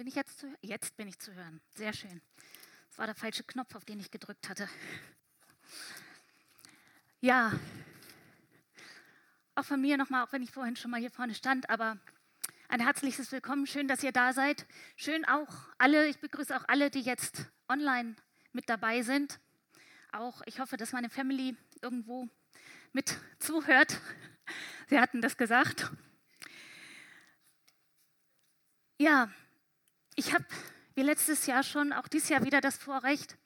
Bin ich jetzt zu hören? Jetzt bin ich zu hören. Sehr schön. Das war der falsche Knopf, auf den ich gedrückt hatte. Ja, auch von mir nochmal, auch wenn ich vorhin schon mal hier vorne stand, aber ein herzliches Willkommen. Schön, dass ihr da seid. Schön auch alle, ich begrüße auch alle, die jetzt online mit dabei sind. Auch ich hoffe, dass meine Family irgendwo mit zuhört. Sie hatten das gesagt. Ja, ich habe wie letztes Jahr schon, auch dieses Jahr wieder das Vorrecht,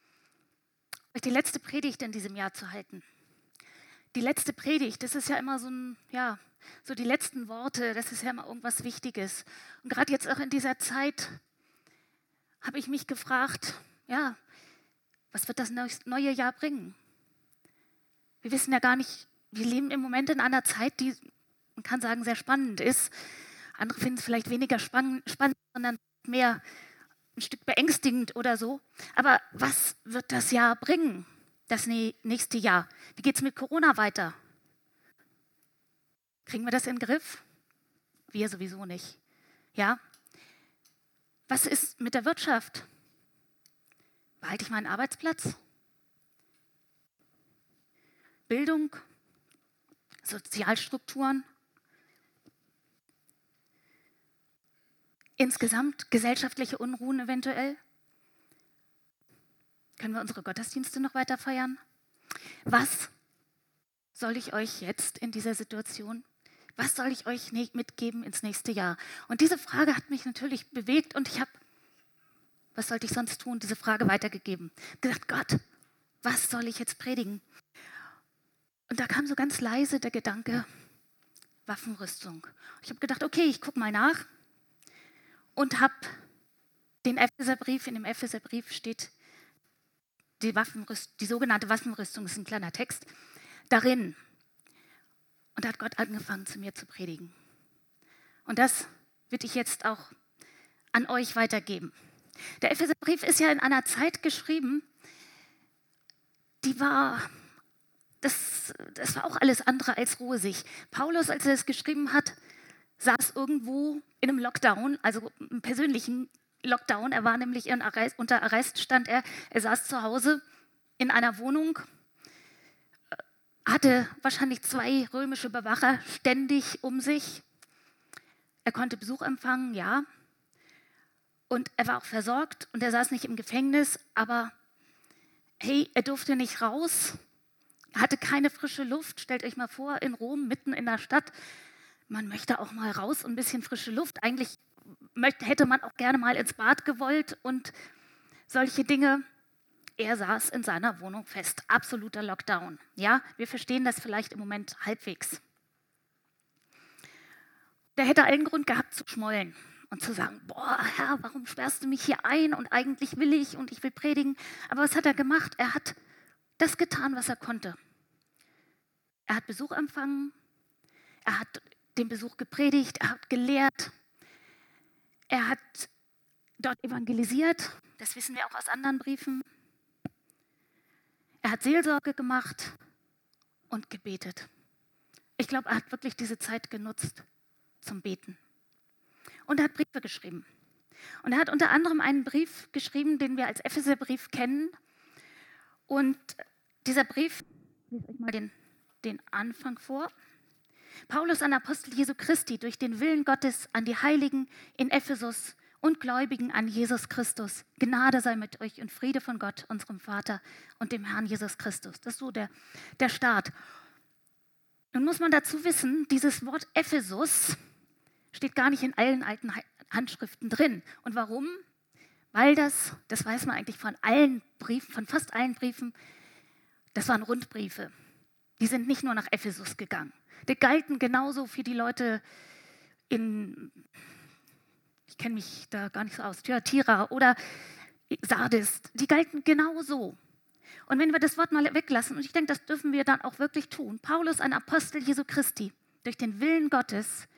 euch die letzte Predigt in diesem Jahr zu halten. Die letzte Predigt, das ist ja immer so ein, ja, so die letzten Worte, das ist ja immer irgendwas Wichtiges. Und gerade jetzt auch in dieser Zeit habe ich mich gefragt, ja, was wird das neue Jahr bringen? Wir wissen ja gar nicht, wir leben im Moment in einer Zeit, die, man kann sagen, sehr spannend ist. Andere finden es vielleicht weniger spannend, sondern mehr ein Stück beängstigend oder so. Aber was wird das Jahr bringen, das nächste Jahr? Wie geht es mit Corona weiter? Kriegen wir das in den Griff? Wir sowieso nicht. Ja? Was ist mit der Wirtschaft? Behalte ich meinen Arbeitsplatz? Bildung? Sozialstrukturen? Insgesamt gesellschaftliche Unruhen eventuell? Können wir unsere Gottesdienste noch weiter feiern? Was soll ich euch jetzt in dieser Situation, was soll ich euch mitgeben ins nächste Jahr? Und diese Frage hat mich natürlich bewegt und ich habe, was sollte ich sonst tun, diese Frage weitergegeben. Gesagt, Gott, was soll ich jetzt predigen? Und da kam so ganz leise der Gedanke, Waffenrüstung. Ich habe gedacht, okay, ich gucke mal nach und habe den Epheserbrief, in dem Epheserbrief steht die, Waffenrüst, die sogenannte Waffenrüstung, das ist ein kleiner Text, darin. Und da hat Gott angefangen, zu mir zu predigen. Und das würde ich jetzt auch an euch weitergeben. Der Epheserbrief ist ja in einer Zeit geschrieben, die war, das, das war auch alles andere als rosig. Paulus, als er es geschrieben hat, saß irgendwo in einem Lockdown, also einem persönlichen Lockdown. Er war nämlich Arrest, unter Arrest, stand er. Er saß zu Hause in einer Wohnung, äh, hatte wahrscheinlich zwei römische Bewacher ständig um sich. Er konnte Besuch empfangen, ja. Und er war auch versorgt und er saß nicht im Gefängnis, aber hey, er durfte nicht raus, hatte keine frische Luft. Stellt euch mal vor, in Rom, mitten in der Stadt, man möchte auch mal raus und ein bisschen frische Luft. Eigentlich möchte, hätte man auch gerne mal ins Bad gewollt und solche Dinge. Er saß in seiner Wohnung fest. Absoluter Lockdown. Ja, wir verstehen das vielleicht im Moment halbwegs. Der hätte allen Grund gehabt zu schmollen und zu sagen, boah, Herr, warum sperrst du mich hier ein und eigentlich will ich und ich will predigen. Aber was hat er gemacht? Er hat das getan, was er konnte. Er hat Besuch empfangen, er hat den Besuch gepredigt, er hat gelehrt, er hat dort evangelisiert, das wissen wir auch aus anderen Briefen. Er hat Seelsorge gemacht und gebetet. Ich glaube, er hat wirklich diese Zeit genutzt zum Beten. Und er hat Briefe geschrieben. Und er hat unter anderem einen Brief geschrieben, den wir als Epheserbrief kennen. Und dieser Brief, ich lese euch mal den, den Anfang vor. Paulus, ein Apostel Jesu Christi, durch den Willen Gottes an die Heiligen in Ephesus und Gläubigen an Jesus Christus. Gnade sei mit euch und Friede von Gott, unserem Vater und dem Herrn Jesus Christus. Das ist so der, der Start. Nun muss man dazu wissen, dieses Wort Ephesus steht gar nicht in allen alten Handschriften drin. Und warum? Weil das, das weiß man eigentlich von allen Briefen, von fast allen Briefen, das waren Rundbriefe. Die sind nicht nur nach Ephesus gegangen. Die galten genauso für die Leute in, ich kenne mich da gar nicht so aus, Thyatira oder Sardis. Die galten genauso. Und wenn wir das Wort mal weglassen, und ich denke, das dürfen wir dann auch wirklich tun. Paulus, ein Apostel Jesu Christi, durch den Willen Gottes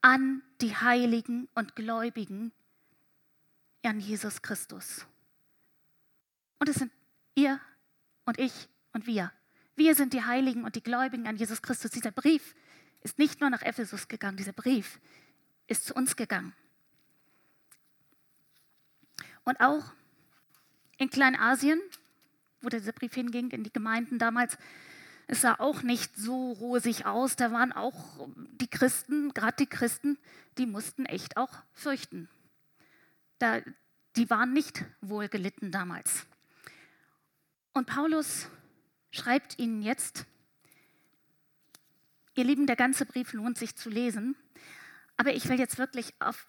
an die Heiligen und Gläubigen an Jesus Christus. Und es sind ihr und ich und wir. Wir sind die Heiligen und die Gläubigen an Jesus Christus. Dieser Brief ist nicht nur nach Ephesus gegangen, dieser Brief ist zu uns gegangen. Und auch in Kleinasien, wo dieser Brief hinging, in die Gemeinden damals, es sah auch nicht so rosig aus. Da waren auch die Christen, gerade die Christen, die mussten echt auch fürchten. Da, die waren nicht wohl gelitten damals. Und Paulus schreibt ihnen jetzt, ihr Lieben, der ganze Brief lohnt sich zu lesen, aber ich will jetzt wirklich auf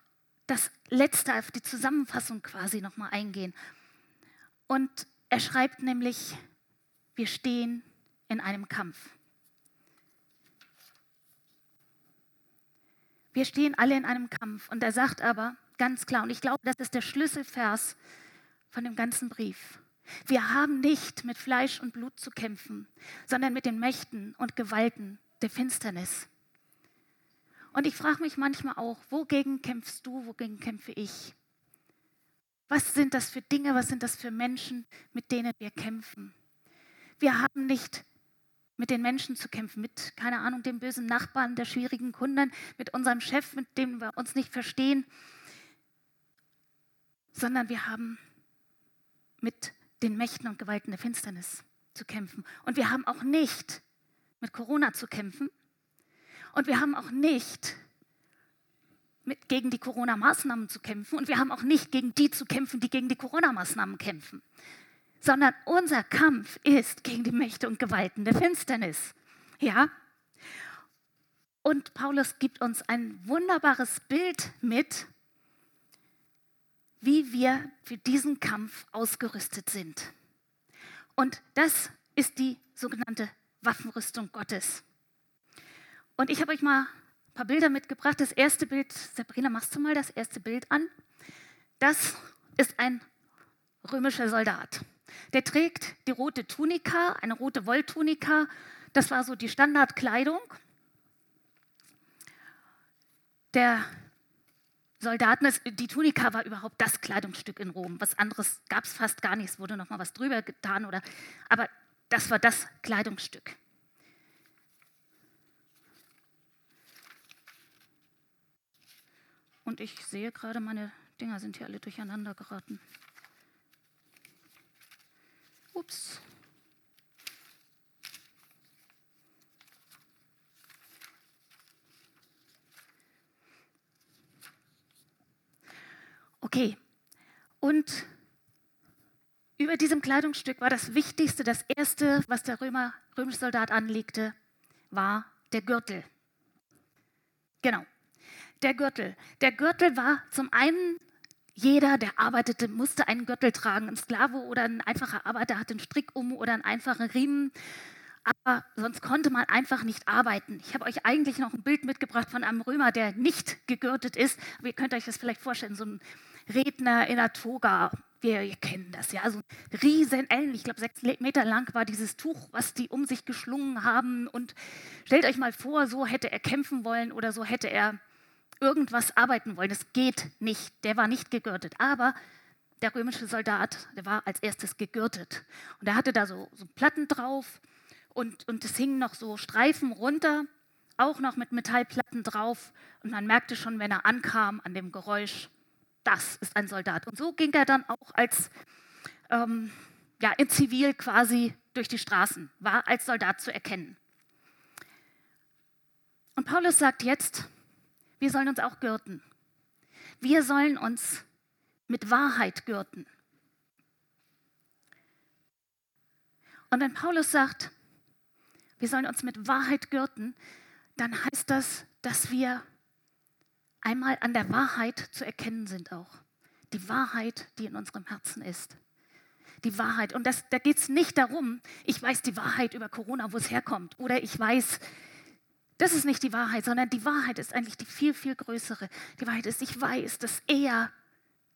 das Letzte, auf die Zusammenfassung quasi nochmal eingehen. Und er schreibt nämlich, wir stehen in einem Kampf. Wir stehen alle in einem Kampf. Und er sagt aber ganz klar, und ich glaube, das ist der Schlüsselvers von dem ganzen Brief. Wir haben nicht mit Fleisch und Blut zu kämpfen, sondern mit den Mächten und Gewalten der Finsternis. Und ich frage mich manchmal auch, wogegen kämpfst du, wogegen kämpfe ich? Was sind das für Dinge, was sind das für Menschen, mit denen wir kämpfen? Wir haben nicht mit den Menschen zu kämpfen, mit, keine Ahnung, dem bösen Nachbarn, der schwierigen Kunden, mit unserem Chef, mit dem wir uns nicht verstehen, sondern wir haben mit den Mächten und Gewalten der Finsternis zu kämpfen. Und wir haben auch nicht mit Corona zu kämpfen. Und wir haben auch nicht mit, gegen die Corona-Maßnahmen zu kämpfen. Und wir haben auch nicht gegen die zu kämpfen, die gegen die Corona-Maßnahmen kämpfen sondern unser Kampf ist gegen die Mächte und Gewalten der Finsternis. Ja? Und Paulus gibt uns ein wunderbares Bild mit, wie wir für diesen Kampf ausgerüstet sind. Und das ist die sogenannte Waffenrüstung Gottes. Und ich habe euch mal ein paar Bilder mitgebracht. Das erste Bild, Sabrina, machst du mal das erste Bild an? Das ist ein römischer Soldat. Der trägt die rote Tunika, eine rote Wolltunika. Das war so die Standardkleidung. Der Soldaten, die Tunika war überhaupt das Kleidungsstück in Rom. Was anderes gab es fast gar nicht. Es wurde noch mal was drüber getan oder, aber das war das Kleidungsstück. Und ich sehe gerade, meine Dinger sind hier alle durcheinander geraten. Ups. Okay, und über diesem Kleidungsstück war das Wichtigste, das Erste, was der Römer, römische Soldat anlegte, war der Gürtel. Genau, der Gürtel. Der Gürtel war zum einen jeder, der arbeitete, musste einen Gürtel tragen. Ein Sklave oder ein einfacher Arbeiter hatte einen Strick um oder einen einfachen Riemen. Aber sonst konnte man einfach nicht arbeiten. Ich habe euch eigentlich noch ein Bild mitgebracht von einem Römer, der nicht gegürtet ist. Aber ihr könnt euch das vielleicht vorstellen, so ein Redner in der Toga. Wir, kennen das, ja. So ein riesen Ellen, ich glaube sechs Meter lang war dieses Tuch, was die um sich geschlungen haben. Und stellt euch mal vor, so hätte er kämpfen wollen oder so hätte er irgendwas arbeiten wollen. Das geht nicht. Der war nicht gegürtet. Aber der römische Soldat, der war als erstes gegürtet. Und er hatte da so, so Platten drauf und, und es hingen noch so Streifen runter, auch noch mit Metallplatten drauf. Und man merkte schon, wenn er ankam, an dem Geräusch, das ist ein Soldat. Und so ging er dann auch als ähm, ja, in Zivil quasi durch die Straßen, war als Soldat zu erkennen. Und Paulus sagt jetzt, wir sollen uns auch gürten. Wir sollen uns mit Wahrheit gürten. Und wenn Paulus sagt, wir sollen uns mit Wahrheit gürten, dann heißt das, dass wir einmal an der Wahrheit zu erkennen sind auch. Die Wahrheit, die in unserem Herzen ist. Die Wahrheit. Und das, da geht es nicht darum, ich weiß die Wahrheit über Corona, wo es herkommt. Oder ich weiß, das ist nicht die Wahrheit, sondern die Wahrheit ist eigentlich die viel, viel größere. Die Wahrheit ist, ich weiß, dass er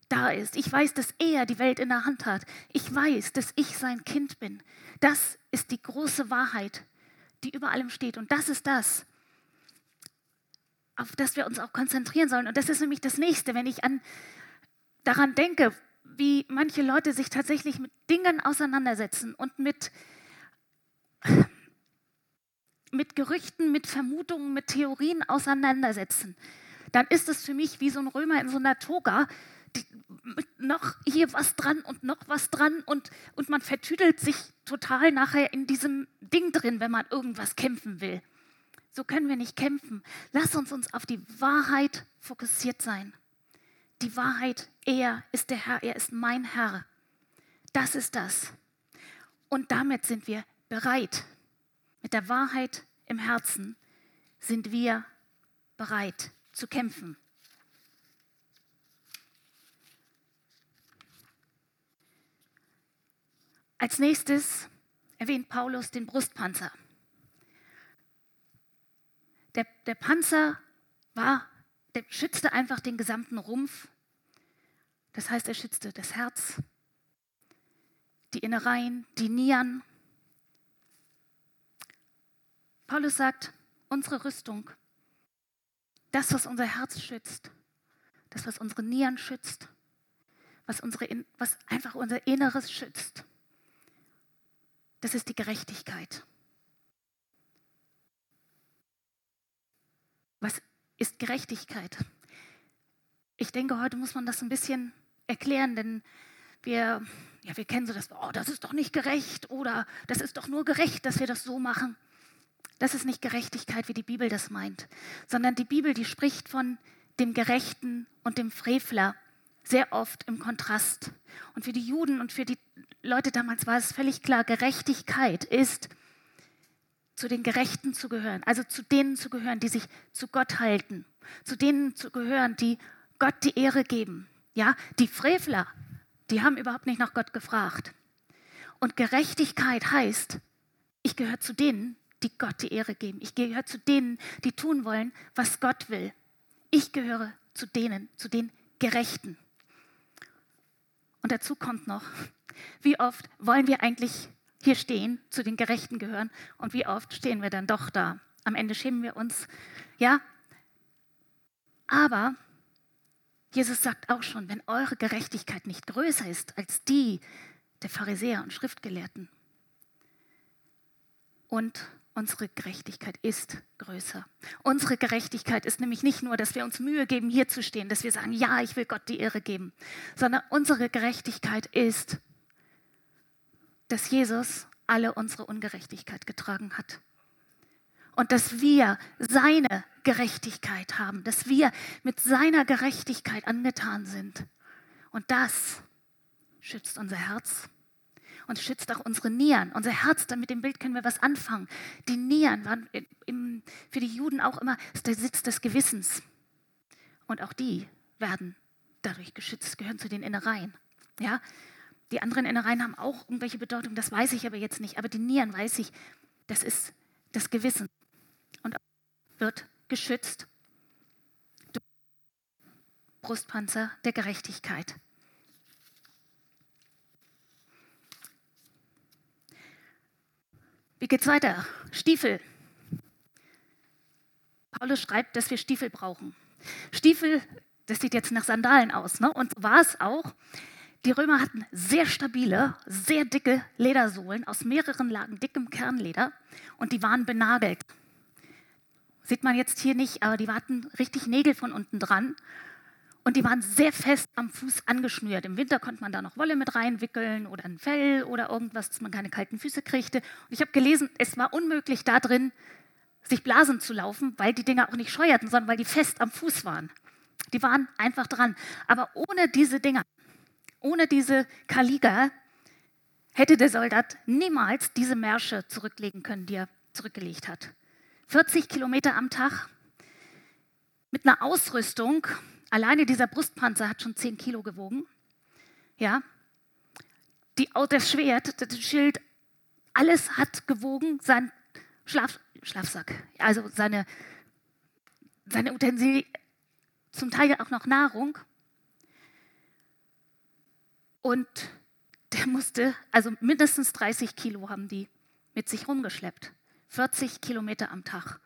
da ist. Ich weiß, dass er die Welt in der Hand hat. Ich weiß, dass ich sein Kind bin. Das ist die große Wahrheit, die über allem steht. Und das ist das, auf das wir uns auch konzentrieren sollen. Und das ist nämlich das Nächste, wenn ich an, daran denke, wie manche Leute sich tatsächlich mit Dingen auseinandersetzen und mit mit Gerüchten, mit Vermutungen, mit Theorien auseinandersetzen, dann ist es für mich wie so ein Römer in so einer Toga, noch hier was dran und noch was dran und, und man vertüdelt sich total nachher in diesem Ding drin, wenn man irgendwas kämpfen will. So können wir nicht kämpfen. Lass uns uns auf die Wahrheit fokussiert sein. Die Wahrheit, er ist der Herr, er ist mein Herr. Das ist das. Und damit sind wir bereit. Mit der Wahrheit im Herzen sind wir bereit zu kämpfen. Als nächstes erwähnt Paulus den Brustpanzer. Der, der Panzer war, der schützte einfach den gesamten Rumpf. Das heißt, er schützte das Herz, die Innereien, die Nieren. Paulus sagt, unsere Rüstung, das, was unser Herz schützt, das, was unsere Nieren schützt, was, unsere, was einfach unser Inneres schützt, das ist die Gerechtigkeit. Was ist Gerechtigkeit? Ich denke, heute muss man das ein bisschen erklären, denn wir, ja, wir kennen so das, oh, das ist doch nicht gerecht oder das ist doch nur gerecht, dass wir das so machen. Das ist nicht Gerechtigkeit, wie die Bibel das meint, sondern die Bibel, die spricht von dem Gerechten und dem Frevler sehr oft im Kontrast. Und für die Juden und für die Leute damals war es völlig klar, Gerechtigkeit ist, zu den Gerechten zu gehören, also zu denen zu gehören, die sich zu Gott halten, zu denen zu gehören, die Gott die Ehre geben. Ja, die Frevler, die haben überhaupt nicht nach Gott gefragt. Und Gerechtigkeit heißt, ich gehöre zu denen, die Gott die Ehre geben. Ich gehöre zu denen, die tun wollen, was Gott will. Ich gehöre zu denen, zu den Gerechten. Und dazu kommt noch, wie oft wollen wir eigentlich hier stehen, zu den Gerechten gehören und wie oft stehen wir dann doch da. Am Ende schämen wir uns. Ja, aber Jesus sagt auch schon, wenn eure Gerechtigkeit nicht größer ist als die der Pharisäer und Schriftgelehrten und Unsere Gerechtigkeit ist größer. Unsere Gerechtigkeit ist nämlich nicht nur, dass wir uns Mühe geben, hier zu stehen, dass wir sagen, ja, ich will Gott die Ehre geben, sondern unsere Gerechtigkeit ist, dass Jesus alle unsere Ungerechtigkeit getragen hat. Und dass wir seine Gerechtigkeit haben, dass wir mit seiner Gerechtigkeit angetan sind. Und das schützt unser Herz und schützt auch unsere Nieren. Unser Herz, dann mit dem Bild können wir was anfangen. Die Nieren waren im, für die Juden auch immer der Sitz des Gewissens. Und auch die werden dadurch geschützt, gehören zu den Innereien. Ja? Die anderen Innereien haben auch irgendwelche Bedeutung, das weiß ich aber jetzt nicht. Aber die Nieren weiß ich, das ist das Gewissen. Und wird geschützt durch Brustpanzer der Gerechtigkeit. Wie geht's weiter? Stiefel. Paulus schreibt, dass wir Stiefel brauchen. Stiefel, das sieht jetzt nach Sandalen aus, ne? und so war es auch. Die Römer hatten sehr stabile, sehr dicke Ledersohlen aus mehreren Lagen dickem Kernleder und die waren benagelt. Sieht man jetzt hier nicht, aber die hatten richtig Nägel von unten dran und die waren sehr fest am Fuß angeschnürt. Im Winter konnte man da noch Wolle mit reinwickeln oder ein Fell oder irgendwas, dass man keine kalten Füße kriegte. Und ich habe gelesen, es war unmöglich da drin, sich Blasen zu laufen, weil die Dinger auch nicht scheuerten, sondern weil die fest am Fuß waren. Die waren einfach dran. Aber ohne diese Dinger, ohne diese Kaliga, hätte der Soldat niemals diese Märsche zurücklegen können, die er zurückgelegt hat. 40 Kilometer am Tag mit einer Ausrüstung, Alleine dieser Brustpanzer hat schon 10 Kilo gewogen. Ja. Die, das Schwert, das Schild, alles hat gewogen. Sein Schlaf, Schlafsack, also seine, seine Utensilien, zum Teil auch noch Nahrung. Und der musste, also mindestens 30 Kilo haben die mit sich rumgeschleppt. 40 Kilometer am Tag.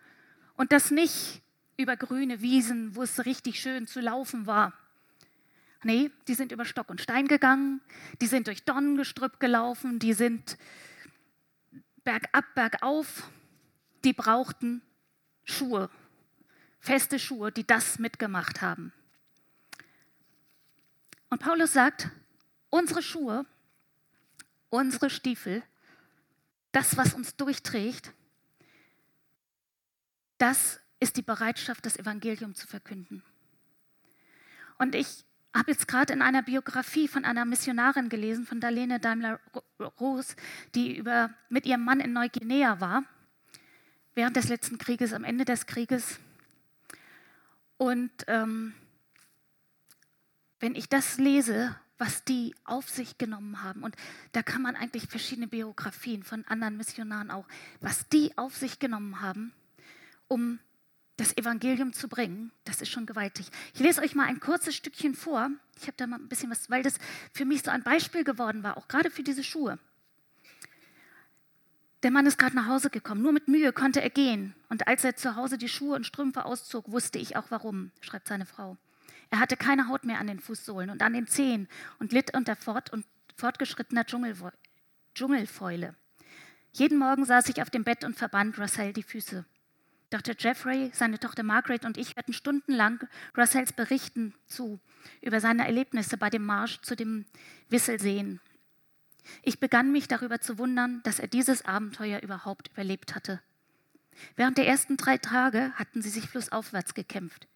Und das nicht über grüne Wiesen, wo es richtig schön zu laufen war. Nee, die sind über Stock und Stein gegangen, die sind durch Donnengestrüpp gelaufen, die sind bergab, bergauf. Die brauchten Schuhe, feste Schuhe, die das mitgemacht haben. Und Paulus sagt, unsere Schuhe, unsere Stiefel, das, was uns durchträgt, das ist die Bereitschaft, das Evangelium zu verkünden. Und ich habe jetzt gerade in einer Biografie von einer Missionarin gelesen, von Darlene Daimler-Roos, die über, mit ihrem Mann in Neuguinea war, während des letzten Krieges, am Ende des Krieges. Und ähm, wenn ich das lese, was die auf sich genommen haben, und da kann man eigentlich verschiedene Biografien von anderen Missionaren auch, was die auf sich genommen haben, um das Evangelium zu bringen, das ist schon gewaltig. Ich lese euch mal ein kurzes Stückchen vor. Ich habe da mal ein bisschen was, weil das für mich so ein Beispiel geworden war, auch gerade für diese Schuhe. Der Mann ist gerade nach Hause gekommen. Nur mit Mühe konnte er gehen. Und als er zu Hause die Schuhe und Strümpfe auszog, wusste ich auch warum, schreibt seine Frau. Er hatte keine Haut mehr an den Fußsohlen und an den Zehen und litt unter fort und fortgeschrittener Dschungelfäule. Jeden Morgen saß ich auf dem Bett und verband Russell die Füße. Dr. Jeffrey, seine Tochter Margaret und ich hörten stundenlang Russells Berichten zu über seine Erlebnisse bei dem Marsch zu dem Wisselseen. Ich begann mich darüber zu wundern, dass er dieses Abenteuer überhaupt überlebt hatte. Während der ersten drei Tage hatten sie sich flussaufwärts gekämpft.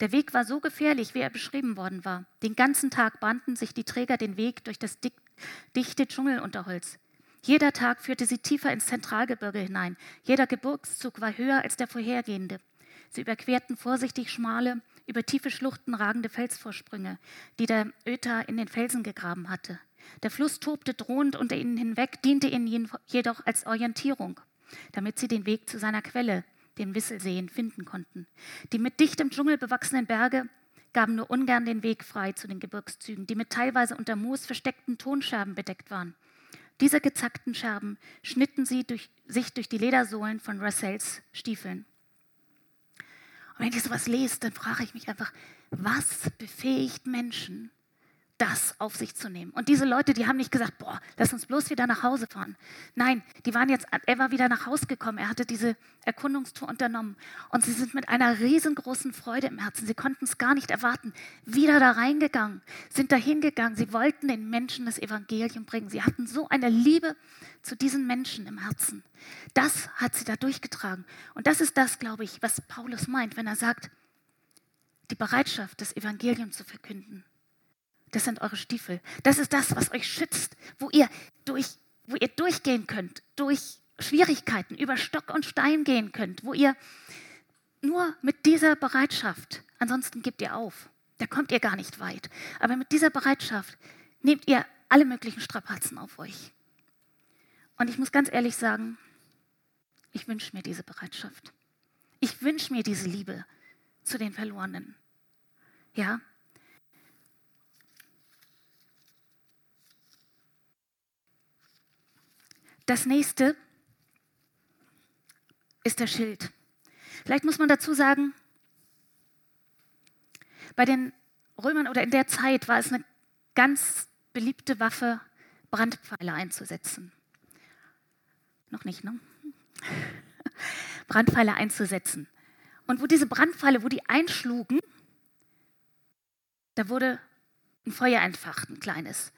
Der Weg war so gefährlich, wie er beschrieben worden war. Den ganzen Tag bahnten sich die Träger den Weg durch das dichte Dschungelunterholz. Jeder Tag führte sie tiefer ins Zentralgebirge hinein. Jeder Gebirgszug war höher als der vorhergehende. Sie überquerten vorsichtig schmale, über tiefe Schluchten ragende Felsvorsprünge, die der Öta in den Felsen gegraben hatte. Der Fluss tobte drohend unter ihnen hinweg, diente ihnen jedoch als Orientierung, damit sie den Weg zu seiner Quelle, den Wisselseen, finden konnten. Die mit dichtem Dschungel bewachsenen Berge gaben nur ungern den Weg frei zu den Gebirgszügen, die mit teilweise unter Moos versteckten Tonscherben bedeckt waren. Diese gezackten Scherben schnitten sie durch, sich durch die Ledersohlen von Russells Stiefeln. Und wenn ich sowas lese, dann frage ich mich einfach, was befähigt Menschen, das auf sich zu nehmen. Und diese Leute, die haben nicht gesagt, boah, lass uns bloß wieder nach Hause fahren. Nein, die waren jetzt, er war wieder nach Hause gekommen, er hatte diese Erkundungstour unternommen und sie sind mit einer riesengroßen Freude im Herzen, sie konnten es gar nicht erwarten, wieder da reingegangen, sind da hingegangen, sie wollten den Menschen das Evangelium bringen. Sie hatten so eine Liebe zu diesen Menschen im Herzen. Das hat sie da durchgetragen. Und das ist das, glaube ich, was Paulus meint, wenn er sagt, die Bereitschaft, das Evangelium zu verkünden das sind eure Stiefel. Das ist das, was euch schützt, wo ihr, durch, wo ihr durchgehen könnt, durch Schwierigkeiten, über Stock und Stein gehen könnt, wo ihr nur mit dieser Bereitschaft, ansonsten gebt ihr auf, da kommt ihr gar nicht weit, aber mit dieser Bereitschaft nehmt ihr alle möglichen Strapazen auf euch. Und ich muss ganz ehrlich sagen, ich wünsche mir diese Bereitschaft. Ich wünsche mir diese Liebe zu den Verlorenen. Ja, Das nächste ist der Schild. Vielleicht muss man dazu sagen, bei den Römern oder in der Zeit war es eine ganz beliebte Waffe, Brandpfeile einzusetzen. Noch nicht, ne? Brandpfeile einzusetzen. Und wo diese Brandpfeile, wo die einschlugen, da wurde ein Feuer entfacht, ein kleines.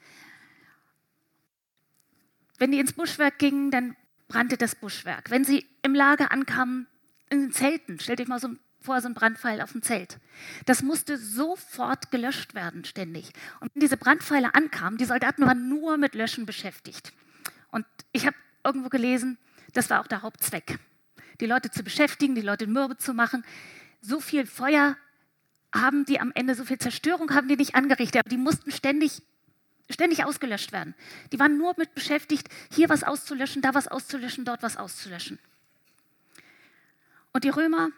Wenn die ins Buschwerk gingen, dann brannte das Buschwerk. Wenn sie im Lager ankamen, in den Zelten, stellt euch mal so vor, so ein Brandpfeil auf dem Zelt. Das musste sofort gelöscht werden, ständig. Und wenn diese Brandpfeile ankamen, die Soldaten waren nur mit Löschen beschäftigt. Und ich habe irgendwo gelesen, das war auch der Hauptzweck. Die Leute zu beschäftigen, die Leute mürbe zu machen. So viel Feuer haben die am Ende, so viel Zerstörung haben die nicht angerichtet, aber die mussten ständig ständig ausgelöscht werden. Die waren nur mit beschäftigt, hier was auszulöschen, da was auszulöschen, dort was auszulöschen. Und die Römer,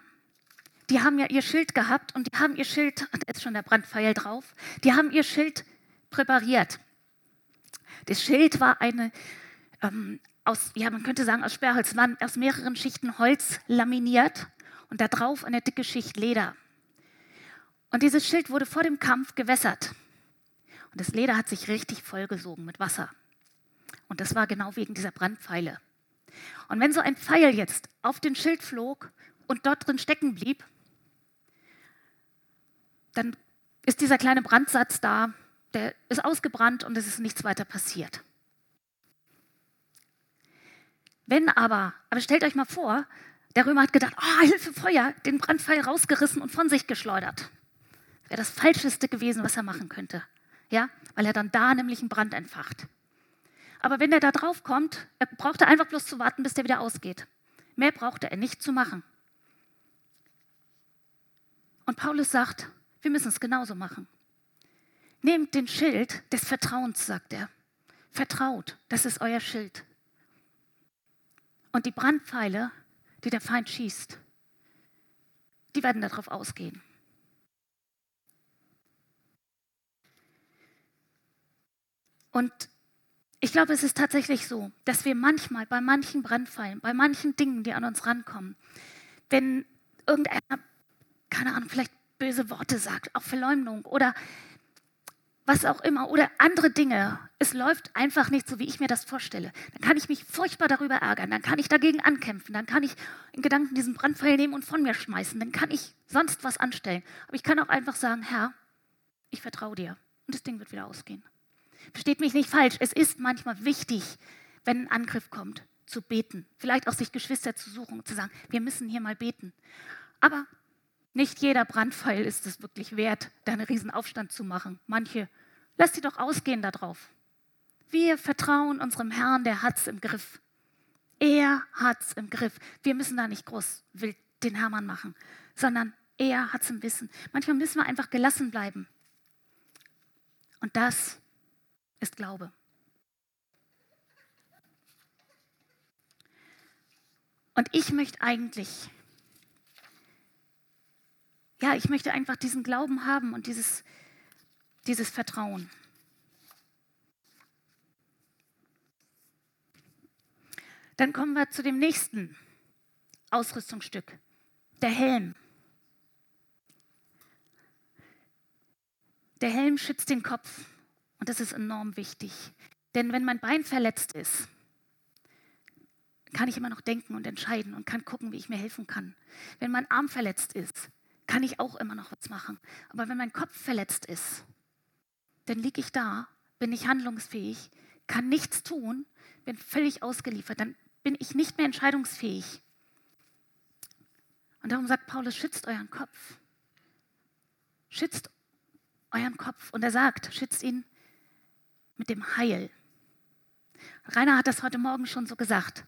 die haben ja ihr Schild gehabt und die haben ihr Schild, da ist schon der Brandpfeil drauf, die haben ihr Schild präpariert. Das Schild war eine, ähm, aus, ja, man könnte sagen, aus Sperrholz, war aus mehreren Schichten Holz laminiert und da drauf eine dicke Schicht Leder. Und dieses Schild wurde vor dem Kampf gewässert. Und das Leder hat sich richtig vollgesogen mit Wasser. Und das war genau wegen dieser Brandpfeile. Und wenn so ein Pfeil jetzt auf den Schild flog und dort drin stecken blieb, dann ist dieser kleine Brandsatz da der ist ausgebrannt und es ist nichts weiter passiert. Wenn aber, aber stellt euch mal vor, der Römer hat gedacht, oh, Hilfe, Feuer, den Brandpfeil rausgerissen und von sich geschleudert. Das wäre das Falscheste gewesen, was er machen könnte. Ja, weil er dann da nämlich einen Brand entfacht. Aber wenn er da drauf kommt, er brauchte einfach bloß zu warten, bis der wieder ausgeht. Mehr brauchte er nicht zu machen. Und Paulus sagt, wir müssen es genauso machen. Nehmt den Schild des Vertrauens, sagt er. Vertraut, das ist euer Schild. Und die Brandpfeile, die der Feind schießt, die werden darauf ausgehen. Und ich glaube, es ist tatsächlich so, dass wir manchmal bei manchen Brandpfeilen, bei manchen Dingen, die an uns rankommen, wenn irgendeiner, keine Ahnung, vielleicht böse Worte sagt, auch Verleumdung oder was auch immer oder andere Dinge. Es läuft einfach nicht so, wie ich mir das vorstelle. Dann kann ich mich furchtbar darüber ärgern, dann kann ich dagegen ankämpfen, dann kann ich in Gedanken diesen Brandpfeil nehmen und von mir schmeißen, dann kann ich sonst was anstellen. Aber ich kann auch einfach sagen, Herr, ich vertraue dir und das Ding wird wieder ausgehen. Versteht mich nicht falsch, es ist manchmal wichtig, wenn ein Angriff kommt, zu beten. Vielleicht auch sich Geschwister zu suchen und zu sagen, wir müssen hier mal beten. Aber nicht jeder Brandpfeil ist es wirklich wert, da einen Riesenaufstand zu machen. Manche, lasst sie doch ausgehen darauf. Wir vertrauen unserem Herrn, der hat es im Griff. Er hat es im Griff. Wir müssen da nicht groß wild den Hermann machen, sondern er hat es im Wissen. Manchmal müssen wir einfach gelassen bleiben. Und das ist Glaube. Und ich möchte eigentlich ja, ich möchte einfach diesen Glauben haben und dieses, dieses Vertrauen. Dann kommen wir zu dem nächsten Ausrüstungsstück, der Helm. Der Helm schützt den Kopf und das ist enorm wichtig. Denn wenn mein Bein verletzt ist, kann ich immer noch denken und entscheiden und kann gucken, wie ich mir helfen kann. Wenn mein Arm verletzt ist, kann ich auch immer noch was machen. Aber wenn mein Kopf verletzt ist, dann liege ich da, bin ich handlungsfähig, kann nichts tun, bin völlig ausgeliefert, dann bin ich nicht mehr entscheidungsfähig. Und darum sagt Paulus, schützt euren Kopf. Schützt euren Kopf. Und er sagt, schützt ihn mit dem Heil. Rainer hat das heute Morgen schon so gesagt,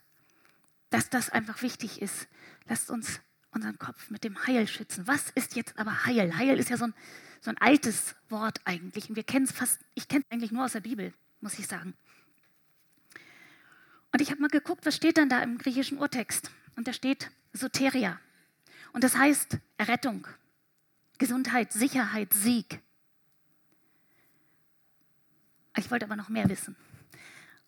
dass das einfach wichtig ist. Lasst uns unseren Kopf mit dem Heil schützen. Was ist jetzt aber Heil? Heil ist ja so ein, so ein altes Wort eigentlich. Und wir kennen es fast, ich kenne es eigentlich nur aus der Bibel, muss ich sagen. Und ich habe mal geguckt, was steht dann da im griechischen Urtext? Und da steht Soteria. Und das heißt Errettung, Gesundheit, Sicherheit, Sieg. Ich wollte aber noch mehr wissen.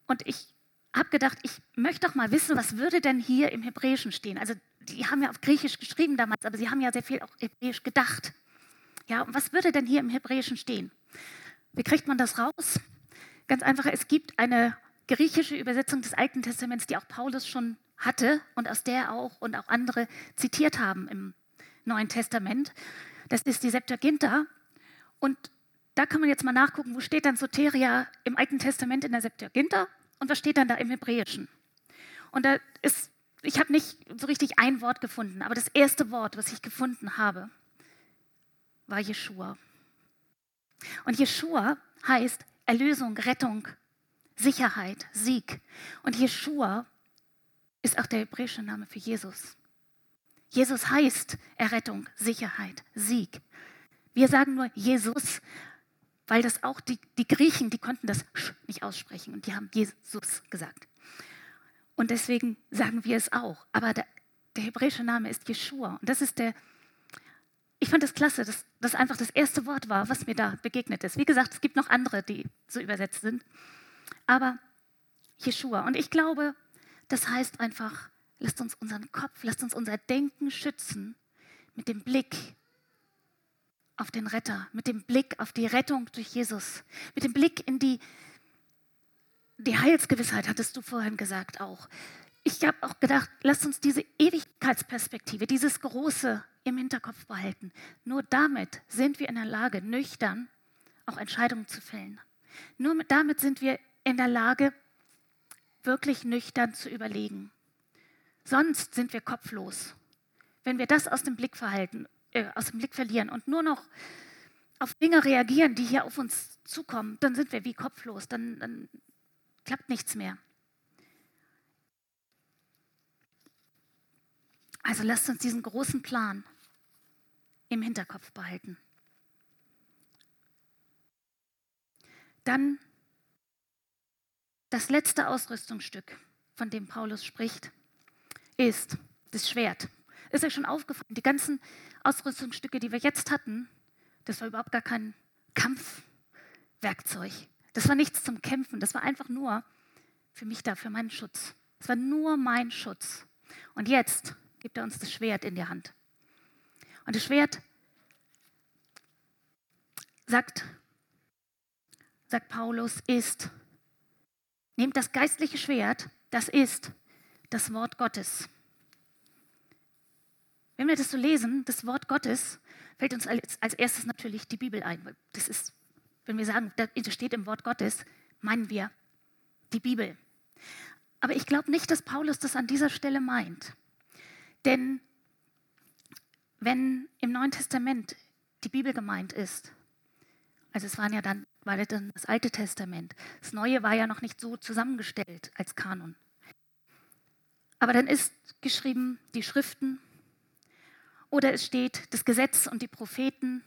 Und ich habe gedacht, ich möchte doch mal wissen, was würde denn hier im Hebräischen stehen? Also die haben ja auf Griechisch geschrieben damals, aber sie haben ja sehr viel auch Hebräisch gedacht. Ja, und was würde denn hier im Hebräischen stehen? Wie kriegt man das raus? Ganz einfach, es gibt eine griechische Übersetzung des Alten Testaments, die auch Paulus schon hatte und aus der auch und auch andere zitiert haben im Neuen Testament. Das ist die Septuaginta. Und da kann man jetzt mal nachgucken, wo steht dann Soteria im Alten Testament in der Septuaginta und was steht dann da im Hebräischen. Und da ist ich habe nicht so richtig ein Wort gefunden, aber das erste Wort, was ich gefunden habe, war Jeshua. Und Jeshua heißt Erlösung, Rettung, Sicherheit, Sieg. Und Jeshua ist auch der hebräische Name für Jesus. Jesus heißt Errettung, Sicherheit, Sieg. Wir sagen nur Jesus, weil das auch die, die Griechen, die konnten das nicht aussprechen und die haben Jesus gesagt. Und deswegen sagen wir es auch. Aber der, der hebräische Name ist Jeshua. Und das ist der, ich fand das klasse, dass das einfach das erste Wort war, was mir da begegnet ist. Wie gesagt, es gibt noch andere, die so übersetzt sind. Aber Jeshua. Und ich glaube, das heißt einfach, lasst uns unseren Kopf, lasst uns unser Denken schützen mit dem Blick auf den Retter, mit dem Blick auf die Rettung durch Jesus, mit dem Blick in die die Heilsgewissheit hattest du vorhin gesagt auch. Ich habe auch gedacht, lasst uns diese Ewigkeitsperspektive, dieses Große im Hinterkopf behalten. Nur damit sind wir in der Lage, nüchtern auch Entscheidungen zu fällen. Nur mit, damit sind wir in der Lage, wirklich nüchtern zu überlegen. Sonst sind wir kopflos. Wenn wir das aus dem Blick verhalten, äh, aus dem Blick verlieren und nur noch auf Dinge reagieren, die hier auf uns zukommen, dann sind wir wie kopflos, dann, dann klappt nichts mehr. Also lasst uns diesen großen Plan im Hinterkopf behalten. Dann das letzte Ausrüstungsstück, von dem Paulus spricht, ist das Schwert. Ist euch schon aufgefallen, die ganzen Ausrüstungsstücke, die wir jetzt hatten, das war überhaupt gar kein Kampfwerkzeug. Das war nichts zum Kämpfen, das war einfach nur für mich da, für meinen Schutz. Es war nur mein Schutz. Und jetzt gibt er uns das Schwert in die Hand. Und das Schwert sagt, sagt Paulus, ist, nehmt das geistliche Schwert, das ist das Wort Gottes. Wir das so lesen, das Wort Gottes, fällt uns als, als erstes natürlich die Bibel ein. Das ist, wenn wir sagen, das steht im Wort Gottes, meinen wir die Bibel. Aber ich glaube nicht, dass Paulus das an dieser Stelle meint. Denn wenn im Neuen Testament die Bibel gemeint ist, also es waren ja dann, war dann das Alte Testament, das Neue war ja noch nicht so zusammengestellt als Kanon. Aber dann ist geschrieben die Schriften, oder es steht das Gesetz und die Propheten.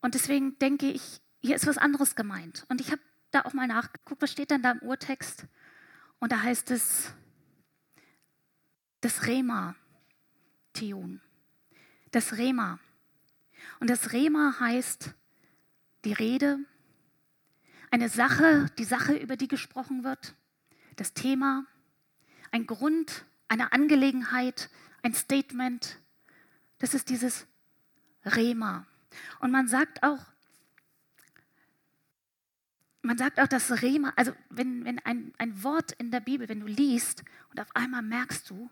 Und deswegen denke ich, hier ist was anderes gemeint. Und ich habe da auch mal nachgeguckt, was steht denn da im Urtext? Und da heißt es das Rema, Theon. Das Rema. Und das Rema heißt die Rede, eine Sache, die Sache, über die gesprochen wird, das Thema, ein Grund, eine Angelegenheit, ein Statement. Das ist dieses Rema. Und man sagt auch, man sagt auch, dass Rema, also wenn, wenn ein, ein Wort in der Bibel, wenn du liest und auf einmal merkst du,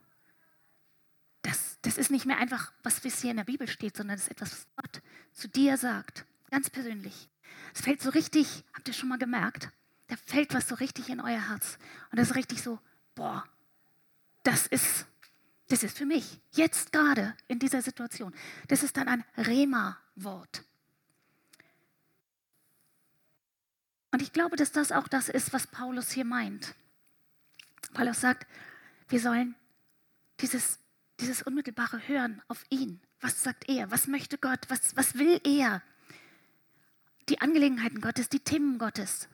das, das ist nicht mehr einfach, was hier in der Bibel steht, sondern das ist etwas, was Gott zu dir sagt, ganz persönlich. Es fällt so richtig, habt ihr schon mal gemerkt? Da fällt was so richtig in euer Herz. Und das ist richtig so, boah, das ist, das ist für mich, jetzt gerade in dieser Situation. Das ist dann ein Rema-Wort. Und ich glaube, dass das auch das ist, was Paulus hier meint. Paulus sagt, wir sollen dieses, dieses unmittelbare Hören auf ihn. Was sagt er? Was möchte Gott? Was, was will er? Die Angelegenheiten Gottes, die Themen Gottes,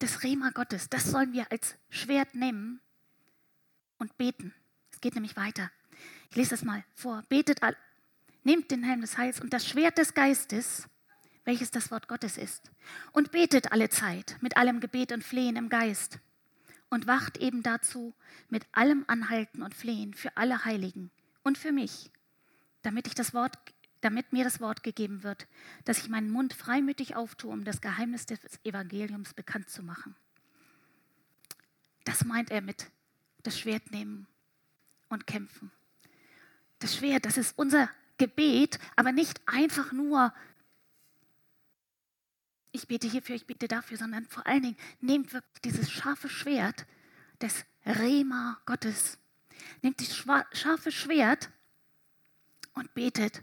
das Rema Gottes, das sollen wir als Schwert nehmen und beten. Es geht nämlich weiter. Ich lese das mal vor. Betet, all, nehmt den Helm des Heils und das Schwert des Geistes, welches das Wort Gottes ist, und betet alle Zeit mit allem Gebet und Flehen im Geist und wacht eben dazu mit allem Anhalten und Flehen für alle Heiligen und für mich, damit ich das Wort damit mir das Wort gegeben wird, dass ich meinen Mund freimütig auftue, um das Geheimnis des Evangeliums bekannt zu machen. Das meint er mit das Schwert nehmen und kämpfen. Das Schwert, das ist unser Gebet, aber nicht einfach nur, ich bete hierfür, ich bete dafür, sondern vor allen Dingen nehmt wirklich dieses scharfe Schwert des Rema Gottes. Nehmt das scharfe Schwert und betet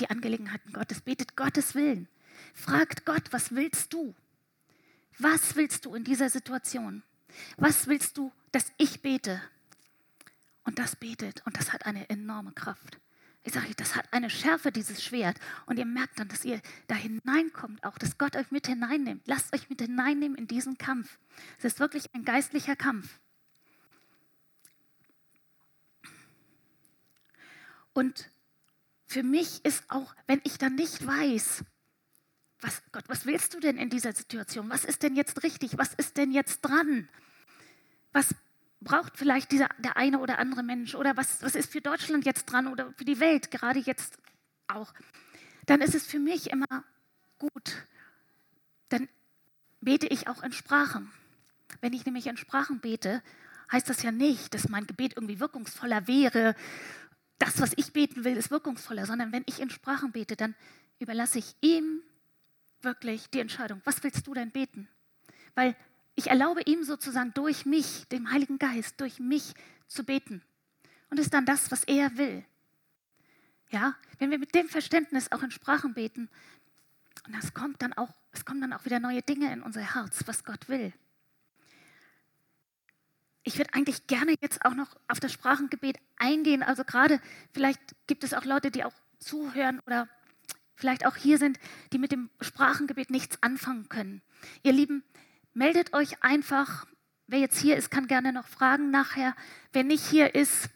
die Angelegenheiten Gottes, betet Gottes Willen. Fragt Gott, was willst du? Was willst du in dieser Situation? Was willst du dass ich bete. Und das betet und das hat eine enorme Kraft. Ich sage, das hat eine Schärfe, dieses Schwert. Und ihr merkt dann, dass ihr da hineinkommt, auch, dass Gott euch mit hineinnimmt. Lasst euch mit hineinnehmen in diesen Kampf. Es ist wirklich ein geistlicher Kampf. Und für mich ist auch, wenn ich dann nicht weiß, was, Gott, was willst du denn in dieser Situation? Was ist denn jetzt richtig? Was ist denn jetzt dran? Was braucht vielleicht dieser, der eine oder andere Mensch oder was, was ist für Deutschland jetzt dran oder für die Welt gerade jetzt auch, dann ist es für mich immer gut. Dann bete ich auch in Sprachen. Wenn ich nämlich in Sprachen bete, heißt das ja nicht, dass mein Gebet irgendwie wirkungsvoller wäre. Das, was ich beten will, ist wirkungsvoller, sondern wenn ich in Sprachen bete, dann überlasse ich ihm wirklich die Entscheidung. Was willst du denn beten? Weil ich erlaube ihm sozusagen durch mich, dem Heiligen Geist, durch mich zu beten. Und ist dann das, was er will. Ja, wenn wir mit dem Verständnis auch in Sprachen beten, und das kommt dann auch, es kommen dann auch wieder neue Dinge in unser Herz, was Gott will. Ich würde eigentlich gerne jetzt auch noch auf das Sprachengebet eingehen. Also gerade vielleicht gibt es auch Leute, die auch zuhören oder vielleicht auch hier sind, die mit dem Sprachengebet nichts anfangen können. Ihr Lieben, meldet euch einfach. Wer jetzt hier ist, kann gerne noch fragen nachher. Wer nicht hier ist,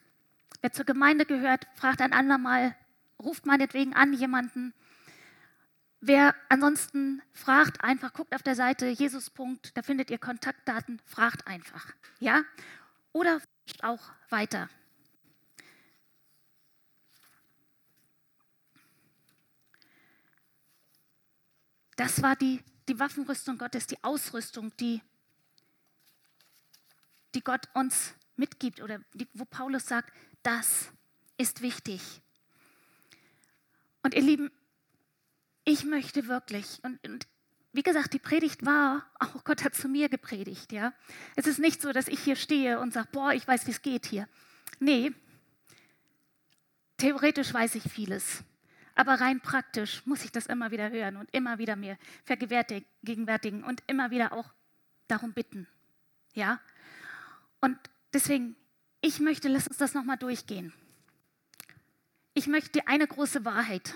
wer zur Gemeinde gehört, fragt ein andermal, ruft meinetwegen an jemanden. Wer ansonsten fragt einfach, guckt auf der Seite Jesus. da findet ihr Kontaktdaten, fragt einfach. Ja? Oder auch weiter. Das war die, die Waffenrüstung Gottes, die Ausrüstung, die, die Gott uns mitgibt oder die, wo Paulus sagt, das ist wichtig. Und ihr Lieben, ich möchte wirklich, und, und wie gesagt, die Predigt war, auch Gott hat zu mir gepredigt, ja. Es ist nicht so, dass ich hier stehe und sage, boah, ich weiß, wie es geht hier. Nee, theoretisch weiß ich vieles. Aber rein praktisch muss ich das immer wieder hören und immer wieder mir vergegenwärtigen und immer wieder auch darum bitten. Ja? Und deswegen, ich möchte, lass uns das nochmal durchgehen. Ich möchte eine große Wahrheit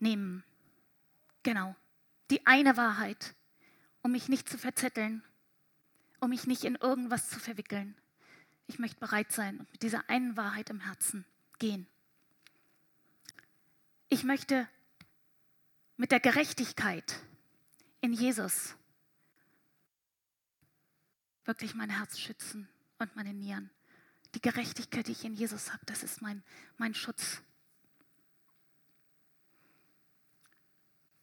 nehmen. Genau. Die eine Wahrheit, um mich nicht zu verzetteln, um mich nicht in irgendwas zu verwickeln. Ich möchte bereit sein und mit dieser einen Wahrheit im Herzen gehen. Ich möchte mit der Gerechtigkeit in Jesus wirklich mein Herz schützen und meine Nieren. Die Gerechtigkeit, die ich in Jesus habe, das ist mein, mein Schutz.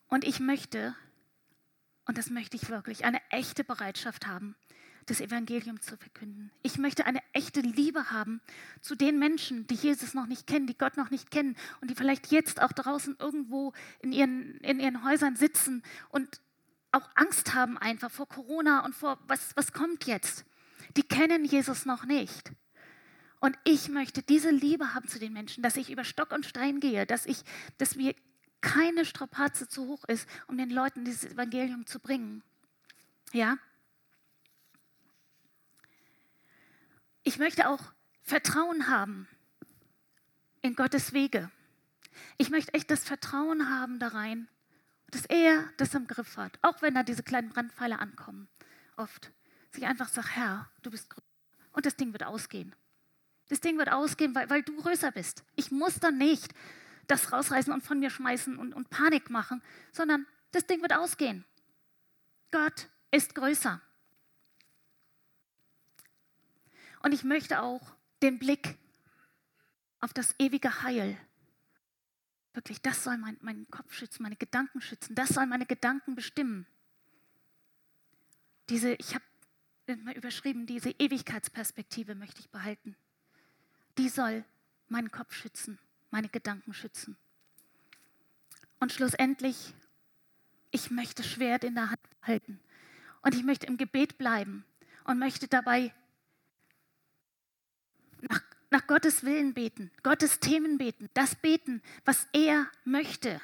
Und ich möchte, und das möchte ich wirklich, eine echte Bereitschaft haben, das Evangelium zu verkünden. Ich möchte eine echte Liebe haben zu den Menschen, die Jesus noch nicht kennen, die Gott noch nicht kennen und die vielleicht jetzt auch draußen irgendwo in ihren, in ihren Häusern sitzen und auch Angst haben einfach vor Corona und vor, was, was kommt jetzt. Die kennen Jesus noch nicht. Und ich möchte diese Liebe haben zu den Menschen, dass ich über Stock und Stein gehe, dass, ich, dass mir keine Strapaze zu hoch ist, um den Leuten dieses Evangelium zu bringen. Ja? Ich möchte auch Vertrauen haben in Gottes Wege. Ich möchte echt das Vertrauen haben da rein, dass er das im Griff hat, auch wenn da diese kleinen Brandpfeile ankommen. Oft. Sich einfach sagt, Herr, du bist größer. Und das Ding wird ausgehen. Das Ding wird ausgehen, weil, weil du größer bist. Ich muss dann nicht das rausreißen und von mir schmeißen und, und Panik machen, sondern das Ding wird ausgehen. Gott ist größer. Und ich möchte auch den Blick auf das ewige Heil. Wirklich, das soll mein, meinen Kopf schützen, meine Gedanken schützen. Das soll meine Gedanken bestimmen. Diese, ich habe mal überschrieben, diese Ewigkeitsperspektive möchte ich behalten. Die soll meinen Kopf schützen, meine Gedanken schützen. Und schlussendlich, ich möchte Schwert in der Hand halten. Und ich möchte im Gebet bleiben und möchte dabei nach, nach Gottes Willen beten, Gottes Themen beten, das beten, was er möchte.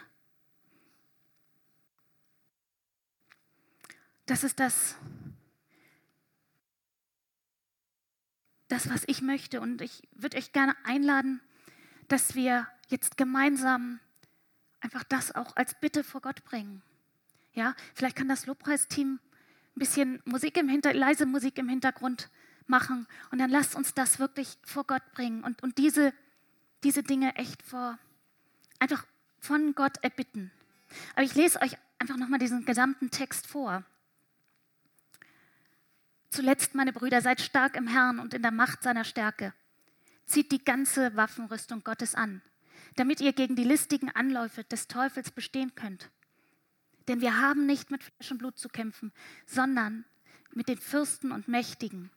Das ist das, das, was ich möchte. Und ich würde euch gerne einladen, dass wir jetzt gemeinsam einfach das auch als Bitte vor Gott bringen. Ja, vielleicht kann das Lobpreisteam ein bisschen Musik im Hinter, leise Musik im Hintergrund machen. Und dann lasst uns das wirklich vor Gott bringen und, und diese, diese Dinge echt vor, einfach von Gott erbitten. Aber ich lese euch einfach nochmal diesen gesamten Text vor. Zuletzt, meine Brüder, seid stark im Herrn und in der Macht seiner Stärke. Zieht die ganze Waffenrüstung Gottes an, damit ihr gegen die listigen Anläufe des Teufels bestehen könnt. Denn wir haben nicht mit Fleisch und Blut zu kämpfen, sondern mit den Fürsten und Mächtigen,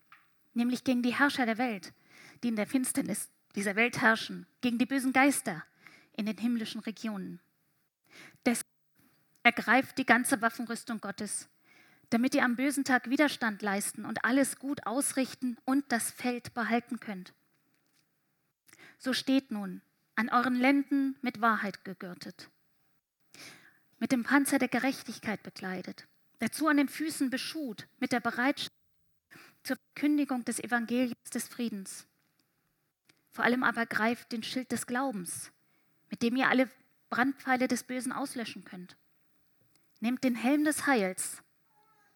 nämlich gegen die Herrscher der Welt, die in der Finsternis dieser Welt herrschen, gegen die bösen Geister in den himmlischen Regionen. Deshalb ergreift die ganze Waffenrüstung Gottes, damit ihr am bösen Tag Widerstand leisten und alles gut ausrichten und das Feld behalten könnt. So steht nun an euren Lenden mit Wahrheit gegürtet, mit dem Panzer der Gerechtigkeit bekleidet, dazu an den Füßen beschut mit der Bereitschaft zur Kündigung des Evangeliums des Friedens. Vor allem aber greift den Schild des Glaubens, mit dem ihr alle Brandpfeile des Bösen auslöschen könnt. Nehmt den Helm des Heils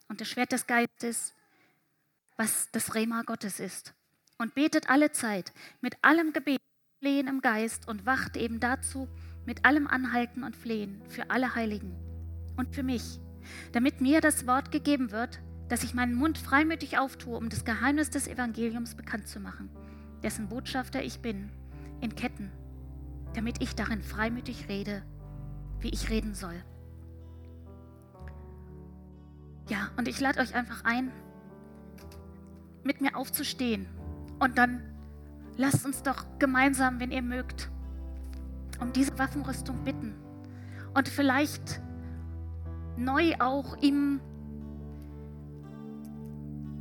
und das Schwert des Geistes, was das Rema Gottes ist, und betet alle Zeit mit allem Gebet, Flehen im Geist und wacht eben dazu mit allem Anhalten und Flehen für alle Heiligen und für mich, damit mir das Wort gegeben wird, dass ich meinen Mund freimütig auftue, um das Geheimnis des Evangeliums bekannt zu machen, dessen Botschafter ich bin, in Ketten, damit ich darin freimütig rede, wie ich reden soll. Ja, und ich lade euch einfach ein, mit mir aufzustehen und dann lasst uns doch gemeinsam, wenn ihr mögt, um diese Waffenrüstung bitten und vielleicht neu auch ihm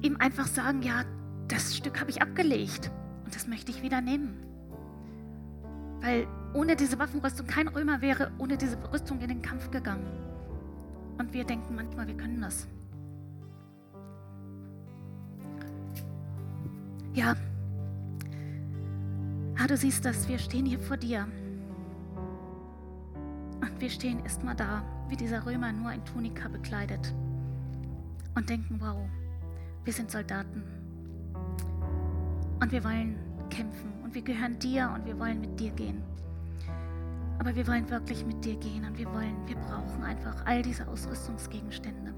ihm einfach sagen, ja, das Stück habe ich abgelegt und das möchte ich wieder nehmen. Weil ohne diese Waffenrüstung kein Römer wäre ohne diese Rüstung in den Kampf gegangen. Und wir denken manchmal, wir können das. Ja, ah, du siehst das, wir stehen hier vor dir. Und wir stehen erstmal da, wie dieser Römer nur in Tunika bekleidet. Und denken, wow, wir sind Soldaten. Und wir wollen kämpfen. Und wir gehören dir und wir wollen mit dir gehen. Aber wir wollen wirklich mit dir gehen und wir wollen, wir brauchen einfach all diese Ausrüstungsgegenstände.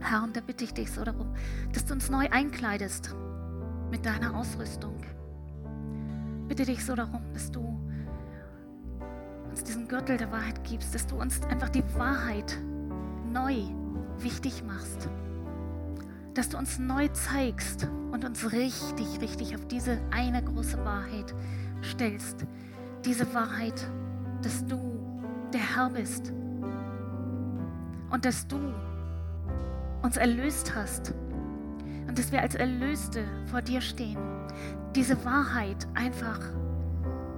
Herr, und da bitte ich dich so darum, dass du uns neu einkleidest mit deiner Ausrüstung. Bitte dich so darum, dass du uns diesen Gürtel der Wahrheit gibst, dass du uns einfach die Wahrheit neu wichtig machst dass du uns neu zeigst und uns richtig, richtig auf diese eine große Wahrheit stellst. Diese Wahrheit, dass du der Herr bist und dass du uns erlöst hast und dass wir als Erlöste vor dir stehen. Diese Wahrheit einfach,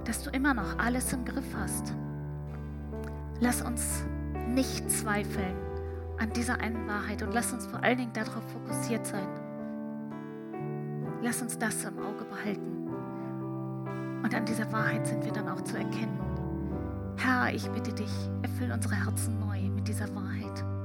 dass du immer noch alles im Griff hast. Lass uns nicht zweifeln an dieser einen Wahrheit und lass uns vor allen Dingen darauf fokussiert sein. Lass uns das im Auge behalten. Und an dieser Wahrheit sind wir dann auch zu erkennen. Herr, ich bitte dich, erfüll unsere Herzen neu mit dieser Wahrheit.